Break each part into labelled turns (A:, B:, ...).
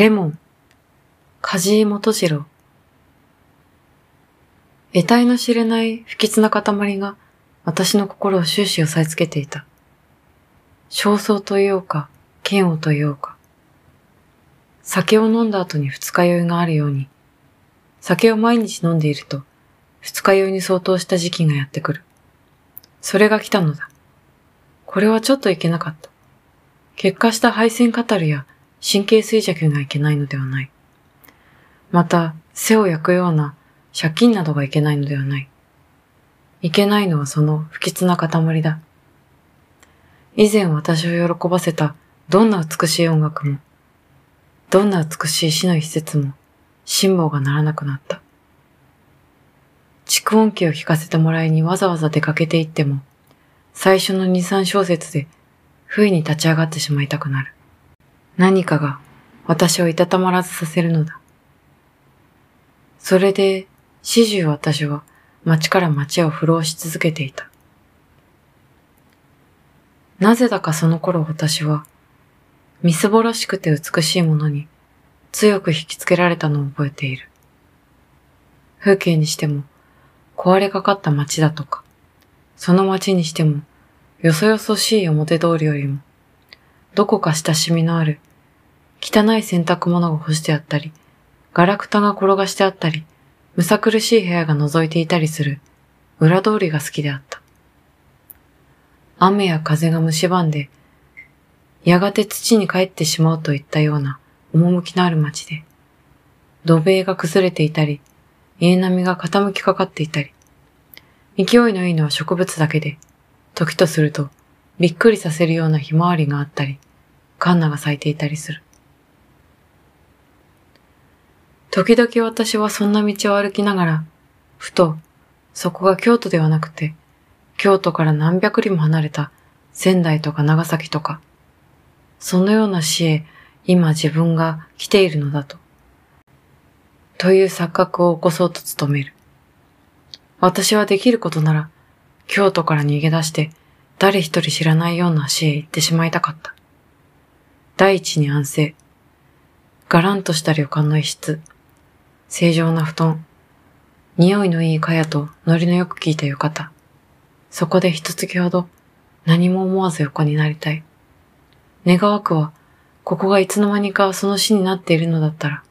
A: レモン、梶井元次郎。得体の知れない不吉な塊が私の心を終始押さえつけていた。焦燥と言おうか、嫌悪と言おうか。酒を飲んだ後に二日酔いがあるように、酒を毎日飲んでいると二日酔いに相当した時期がやってくる。それが来たのだ。これはちょっといけなかった。結果した配線カタルや神経衰弱がいけないのではない。また、背を焼くような借金などがいけないのではない。いけないのはその不吉な塊だ。以前私を喜ばせたどんな美しい音楽も、どんな美しい死の一節も、辛抱がならなくなった。蓄音機を聞かせてもらいにわざわざ出かけていっても、最初の二三小節で不意に立ち上がってしまいたくなる。何かが私をいたたまらずさせるのだ。それで、始終私は街から街を不老し続けていた。なぜだかその頃私は、みすぼらしくて美しいものに強く引きつけられたのを覚えている。風景にしても、壊れかかった街だとか、その街にしても、よそよそしい表通りよりも、どこか親しみのある、汚い洗濯物が干してあったり、ガラクタが転がしてあったり、むさ苦しい部屋が覗いていたりする裏通りが好きであった。雨や風が蝕んで、やがて土に帰ってしまうといったような趣のある街で、土塀が崩れていたり、家並みが傾きかかっていたり、勢いのいいのは植物だけで、時とするとびっくりさせるようなひまわりがあったり、カンナが咲いていたりする。時々私はそんな道を歩きながら、ふと、そこが京都ではなくて、京都から何百里も離れた仙台とか長崎とか、そのような死へ今自分が来ているのだと、という錯覚を起こそうと努める。私はできることなら、京都から逃げ出して誰一人知らないような死へ行ってしまいたかった。第一に安静。ガランとした旅館の一室。正常な布団、匂いのいい蚊帳とノリのよく効いた浴衣。そこで一月ほど何も思わず横になりたい。願わくは、ここがいつの間にかその死になっているのだったら。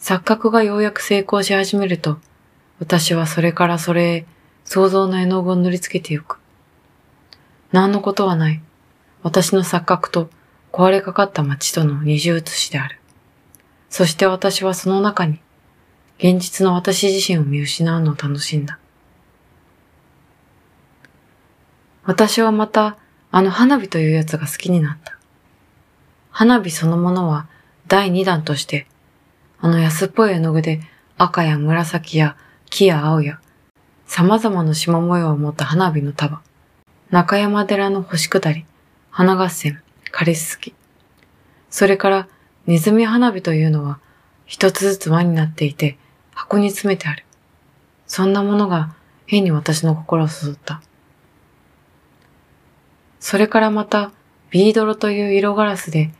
A: 錯覚がようやく成功し始めると、私はそれからそれへ想像の絵の具を塗りつけてゆく。何のことはない。私の錯覚と壊れかかった街との二重写しである。そして私はその中に、現実の私自身を見失うのを楽しんだ。私はまた、あの花火というやつが好きになった。花火そのものは第二弾として、あの安っぽい絵の具で赤や紫や木や青や様々な縞模様を持った花火の束、中山寺の星下り、花合戦、カリスキ、それからネズミ花火というのは一つずつ輪になっていて箱に詰めてある。そんなものが変に私の心を誘った。それからまたビードロという色ガラスで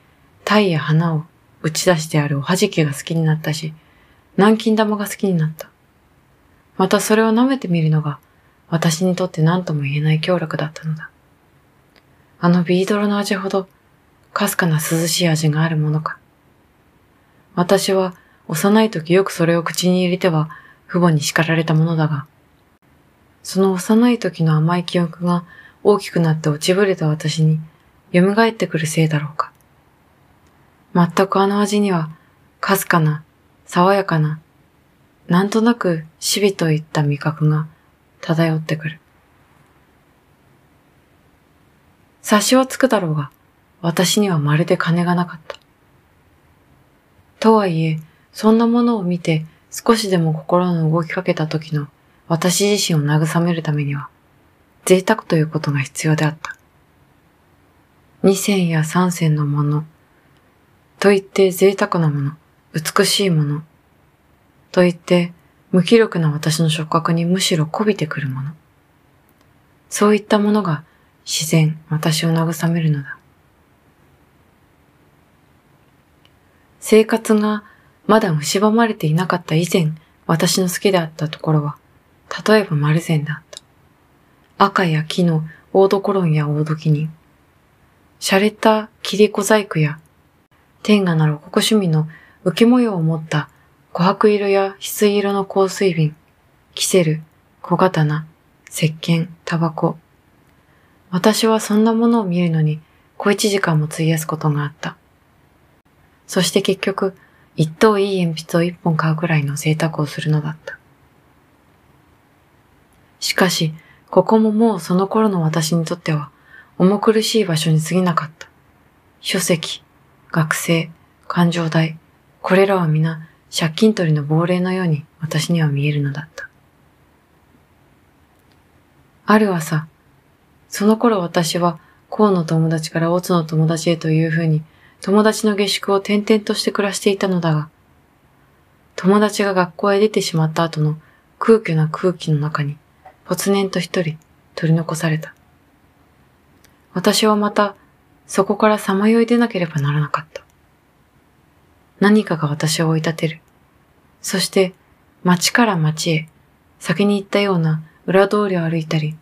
A: 鯛や花を打ち出してあるおはじきが好きになったし、南京玉が好きになった。またそれを舐めてみるのが私にとって何とも言えない協力だったのだ。あのビードロの味ほどかすかな涼しい味があるものか。私は幼い時よくそれを口に入れては父母に叱られたものだが、その幼い時の甘い記憶が大きくなって落ちぶれた私に蘇ってくるせいだろうか。全くあの味には、かすかな、爽やかな、なんとなく死びといった味覚が漂ってくる。察しはつくだろうが、私にはまるで金がなかった。とはいえ、そんなものを見て少しでも心の動きかけた時の私自身を慰めるためには、贅沢ということが必要であった。二銭や三銭のもの、と言って贅沢なもの、美しいもの、と言って無気力な私の触覚にむしろ媚びてくるもの。そういったものが自然、私を慰めるのだ。生活がまだ蝕まれていなかった以前、私の好きであったところは、例えば丸善であった。赤や木のオードコロンやオードキニン。洒落た切り小細工や、天下なるここ趣味の浮き模様を持った琥珀色や翡翠色の香水瓶、キセル、小刀、石鹸、タバコ。私はそんなものを見るのに小一時間も費やすことがあった。そして結局、一等いい鉛筆を一本買うくらいの贅沢をするのだった。しかし、ここももうその頃の私にとっては、重苦しい場所に過ぎなかった。書籍、学生、感情代、これらは皆借金取りの亡霊のように私には見えるのだった。ある朝、その頃私は、甲の友達からオツの友達へというふうに、友達の下宿を転々として暮らしていたのだが、友達が学校へ出てしまった後の空虚な空気の中に、ぽつねんと一人取り残された。私はまた、そこからさまよい出なければならなかった。何かが私を追い立てる。そして、町から町へ、先に行ったような裏通りを歩いたり、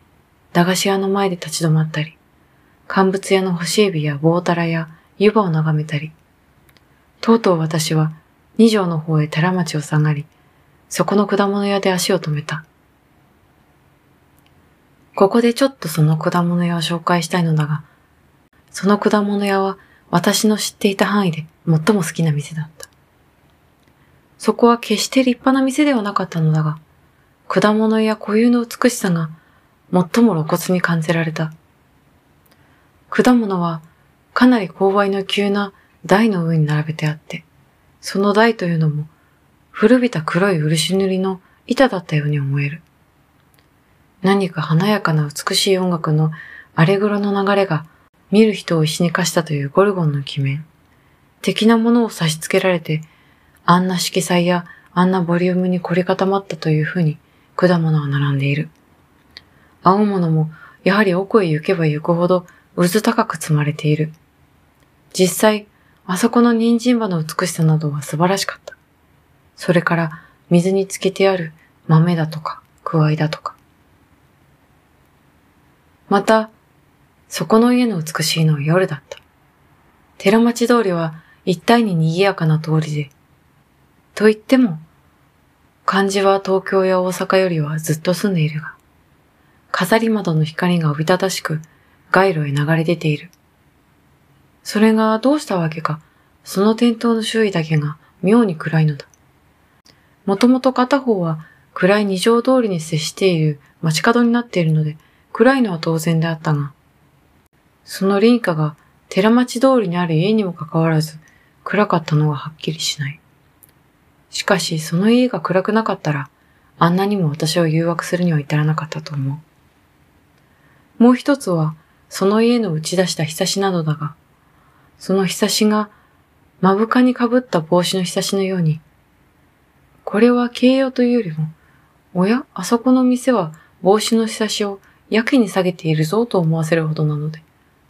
A: 駄菓子屋の前で立ち止まったり、乾物屋の干しエビや棒たらや湯葉を眺めたり、とうとう私は二条の方へ寺町を下がり、そこの果物屋で足を止めた。ここでちょっとその果物屋を紹介したいのだが、その果物屋は私の知っていた範囲で最も好きな店だった。そこは決して立派な店ではなかったのだが、果物や固有の美しさが最も露骨に感じられた。果物はかなり勾配の急な台の上に並べてあって、その台というのも古びた黒い漆塗りの板だったように思える。何か華やかな美しい音楽のアレグロの流れが見る人を石に化したというゴルゴンの鬼面。的なものを差し付けられて、あんな色彩やあんなボリュームに凝り固まったというふうに果物は並んでいる。青物もやはり奥へ行けば行くほど渦高く積まれている。実際、あそこの人参葉の美しさなどは素晴らしかった。それから水につけてある豆だとか、くわいだとか。また、そこの家の美しいのは夜だった。寺町通りは一体に賑やかな通りで、と言っても、漢字は東京や大阪よりはずっと住んでいるが、飾り窓の光がおびただしく街路へ流れ出ている。それがどうしたわけか、その店頭の周囲だけが妙に暗いのだ。もともと片方は暗い二条通りに接している街角になっているので、暗いのは当然であったが、その林家が寺町通りにある家にもかかわらず、暗かったのははっきりしない。しかし、その家が暗くなかったら、あんなにも私を誘惑するには至らなかったと思う。もう一つは、その家の打ち出したひさしなどだが、そのひさしが、目深にかぶった帽子のひさしのように、これは形容というよりも、おや、あそこの店は帽子のひさしをやけに下げているぞと思わせるほどなので、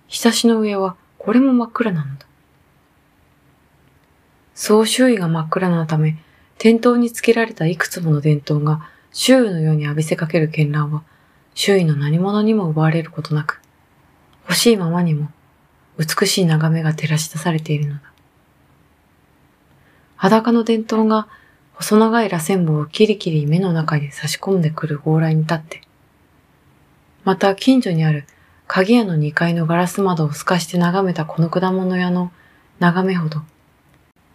A: ひさしの上はこれも真っ暗なのだ。そう周囲が真っ暗なため、店頭につけられたいくつもの電灯が周囲のように浴びせかける絢爛は、周囲の何者にも奪われることなく、欲しいままにも美しい眺めが照らし出されているのだ。裸の電灯が細長い螺旋棒をキリキリ目の中に差し込んでくる往来に立って、また近所にある鍵屋の2階のガラス窓を透かして眺めたこの果物屋の眺めほど、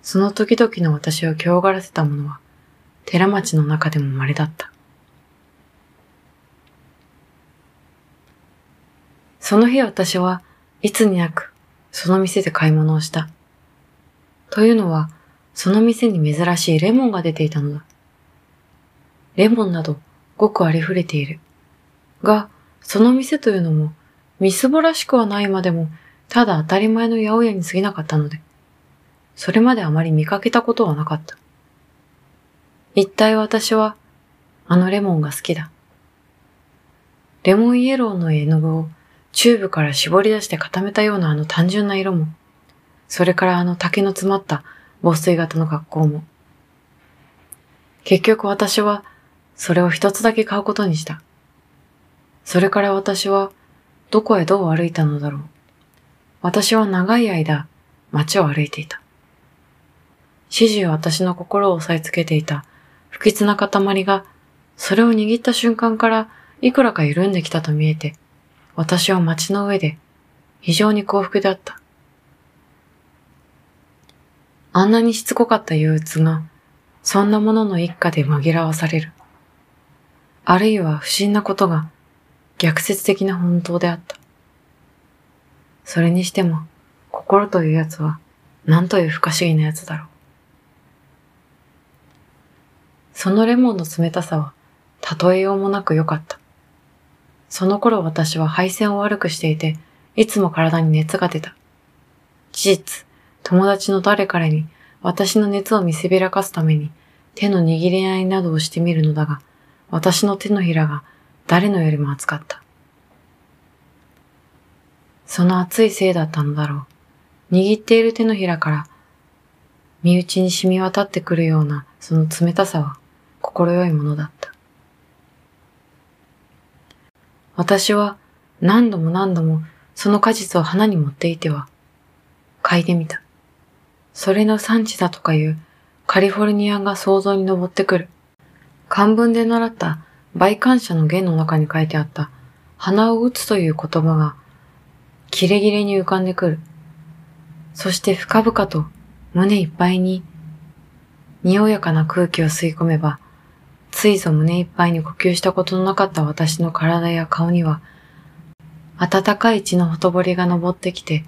A: その時々の私を強がらせたものは、寺町の中でも稀だった。その日私はいつになくその店で買い物をした。というのは、その店に珍しいレモンが出ていたのだ。レモンなどごくありふれている。が、その店というのも、みすぼらしくはないまでも、ただ当たり前の八百屋に過ぎなかったので、それまであまり見かけたことはなかった。一体私は、あのレモンが好きだ。レモンイエローの絵の具をチューブから絞り出して固めたようなあの単純な色も、それからあの竹の詰まった防水型の学校も。結局私はそれを一つだけ買うことにした。それから私はどこへどう歩いたのだろう。私は長い間街を歩いていた。始終私の心を押さえつけていた不吉な塊がそれを握った瞬間からいくらか緩んできたと見えて、私は街の上で非常に幸福であった。あんなにしつこかった憂鬱が、そんなものの一家で紛らわされる。あるいは不審なことが逆説的な本当であった。それにしても、心というやつは、何という不可思議なやつだろう。そのレモンの冷たさは、例えようもなく良かった。その頃私は配線を悪くしていて、いつも体に熱が出た。事実、友達の誰彼に私の熱を見せびらかすために手の握り合いなどをしてみるのだが、私の手のひらが誰のよりも熱かった。その熱いせいだったのだろう。握っている手のひらから身内に染み渡ってくるようなその冷たさは心よいものだった。私は何度も何度もその果実を花に持っていては、嗅いでみた。それの産地だとかいうカリフォルニアが想像に上ってくる。漢文で習った倍感謝の弦の中に書いてあった鼻を打つという言葉がキレキレに浮かんでくる。そして深々と胸いっぱいに、におやかな空気を吸い込めば、ついぞ胸いっぱいに呼吸したことのなかった私の体や顔には、暖かい血のほとぼりが昇ってきて、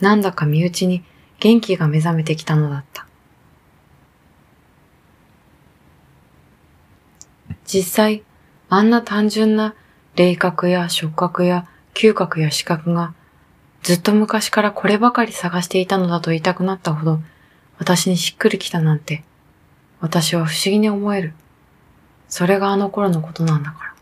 A: なんだか身内に元気が目覚めてきたのだった。実際、あんな単純な霊角や触覚や嗅覚や視覚がずっと昔からこればかり探していたのだと言いたくなったほど、私にしっくりきたなんて、私は不思議に思える。それがあの頃のことなんだから。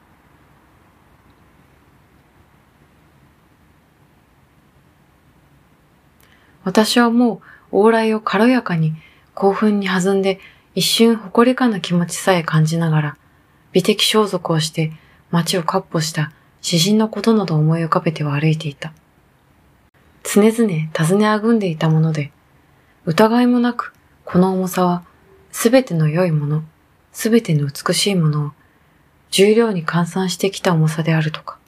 A: 私はもう往来を軽やかに興奮に弾んで一瞬誇りかな気持ちさえ感じながら、美的装束をして街を闊歩した詩人のことなど思い浮かべては歩いていた。常々尋ねあぐんでいたもので、疑いもなくこの重さはすべての良いもの、すべての美しいものを重量に換算してきた重さであるとか、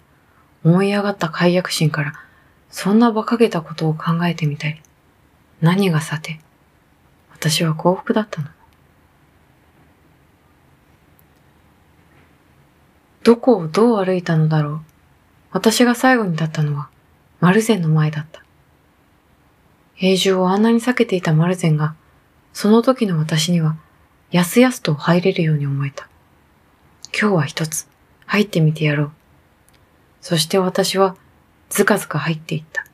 A: 思い上がった解約心からそんな馬鹿げたことを考えてみたり、何がさて、私は幸福だったの。どこをどう歩いたのだろう。私が最後に立ったのは、マルゼンの前だった。平住をあんなに避けていたマルゼンが、その時の私には、やすやすと入れるように思えた。今日は一つ、入ってみてやろう。そして私は、ずかずか入っていった。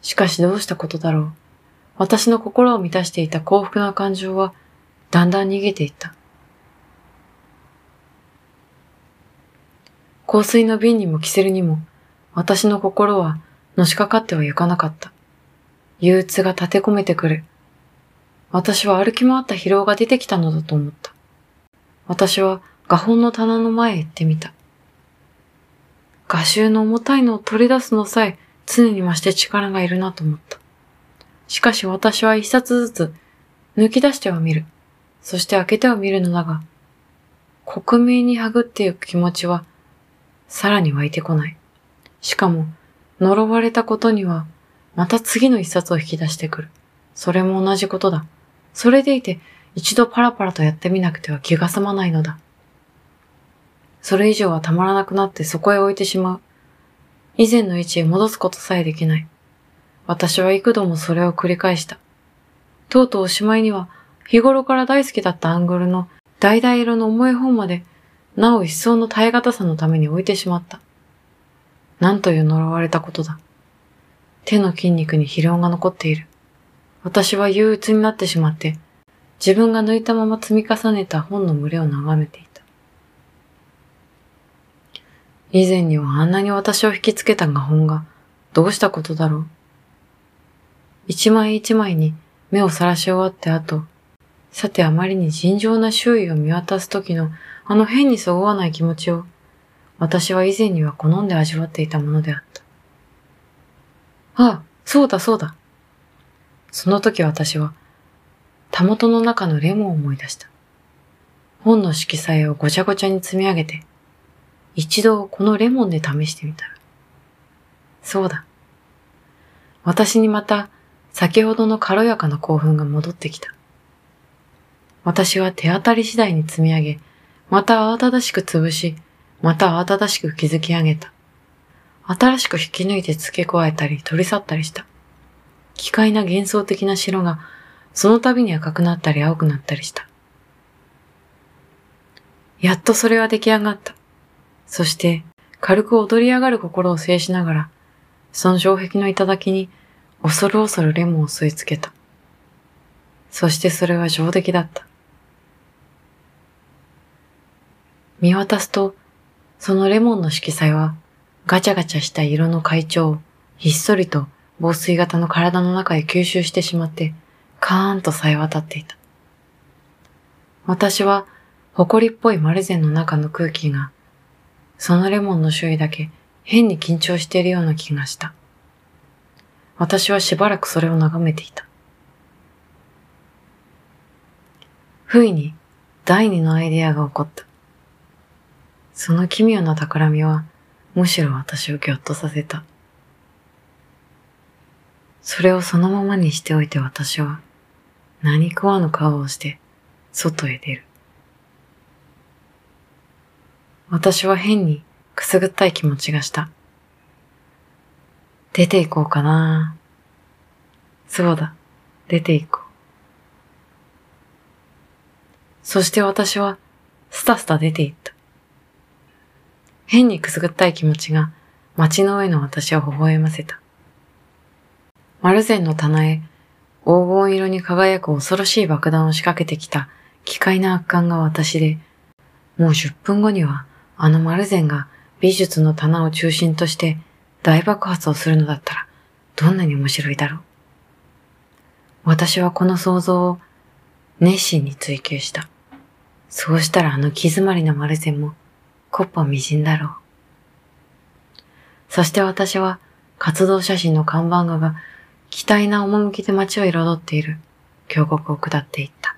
A: しかしどうしたことだろう。私の心を満たしていた幸福な感情は、だんだん逃げていった。香水の瓶にもキセルにも、私の心はのしかかっては行かなかった。憂鬱が立て込めてくる。私は歩き回った疲労が出てきたのだと思った。私は画本の棚の前へ行ってみた。画集の重たいのを取り出すのさえ常に増して力がいるなと思った。しかし私は一冊ずつ抜き出してはみる。そして開けてはみるのだが、克明にはぐっていく気持ちはさらに湧いてこない。しかも、呪われたことには、また次の一冊を引き出してくる。それも同じことだ。それでいて、一度パラパラとやってみなくては気が済まないのだ。それ以上はたまらなくなってそこへ置いてしまう。以前の位置へ戻すことさえできない。私は幾度もそれを繰り返した。とうとうおしまいには、日頃から大好きだったアングルの橙色の重い本まで、なお一層の耐え難さのために置いてしまった。なんという呪われたことだ。手の筋肉に疲労が残っている。私は憂鬱になってしまって、自分が抜いたまま積み重ねた本の群れを眺めていた。以前にはあんなに私を引きつけた画本がどうしたことだろう。一枚一枚に目をさらし終わって後、さてあまりに尋常な周囲を見渡す時のあの変にそぐわない気持ちを、私は以前には好んで味わっていたものであった。あ、そうだそうだ。その時私は、たもとの中のレモンを思い出した。本の色彩をごちゃごちゃに積み上げて、一度このレモンで試してみたら。そうだ。私にまた先ほどの軽やかな興奮が戻ってきた。私は手当たり次第に積み上げ、また慌ただしく潰し、また慌ただしく築き上げた。新しく引き抜いて付け加えたり取り去ったりした。奇怪な幻想的な白が、その度に赤くなったり青くなったりした。やっとそれは出来上がった。そして、軽く踊り上がる心を制しながら、その障壁の頂に恐る恐るレモンを吸い付けた。そしてそれは上出来だった。見渡すと、そのレモンの色彩はガチャガチャした色の海蝶をひっそりと防水型の体の中へ吸収してしまって、カーンとさえ渡っていた。私は、埃っぽいマルゼンの中の空気が、そのレモンの周囲だけ変に緊張しているような気がした。私はしばらくそれを眺めていた。不意に第二のアイデアが起こった。その奇妙な企みは、むしろ私をぎょっとさせた。それをそのままにしておいて私は、何食わぬ顔をして、外へ出る。私は変にくすぐったい気持ちがした。出て行こうかな。そうだ、出て行こう。そして私は、スタスタ出て行った。変にくすぐったい気持ちが街の上の私を微笑ませた。マルゼンの棚へ黄金色に輝く恐ろしい爆弾を仕掛けてきた奇怪な圧巻が私で、もう10分後にはあのマルゼンが美術の棚を中心として大爆発をするのだったら、どんなに面白いだろう。私はこの想像を熱心に追求した。そうしたらあの気詰まりのマルゼンも、コッパみじんだろう。そして私は活動写真の看板画が期待な趣で街を彩っている峡谷を下っていった。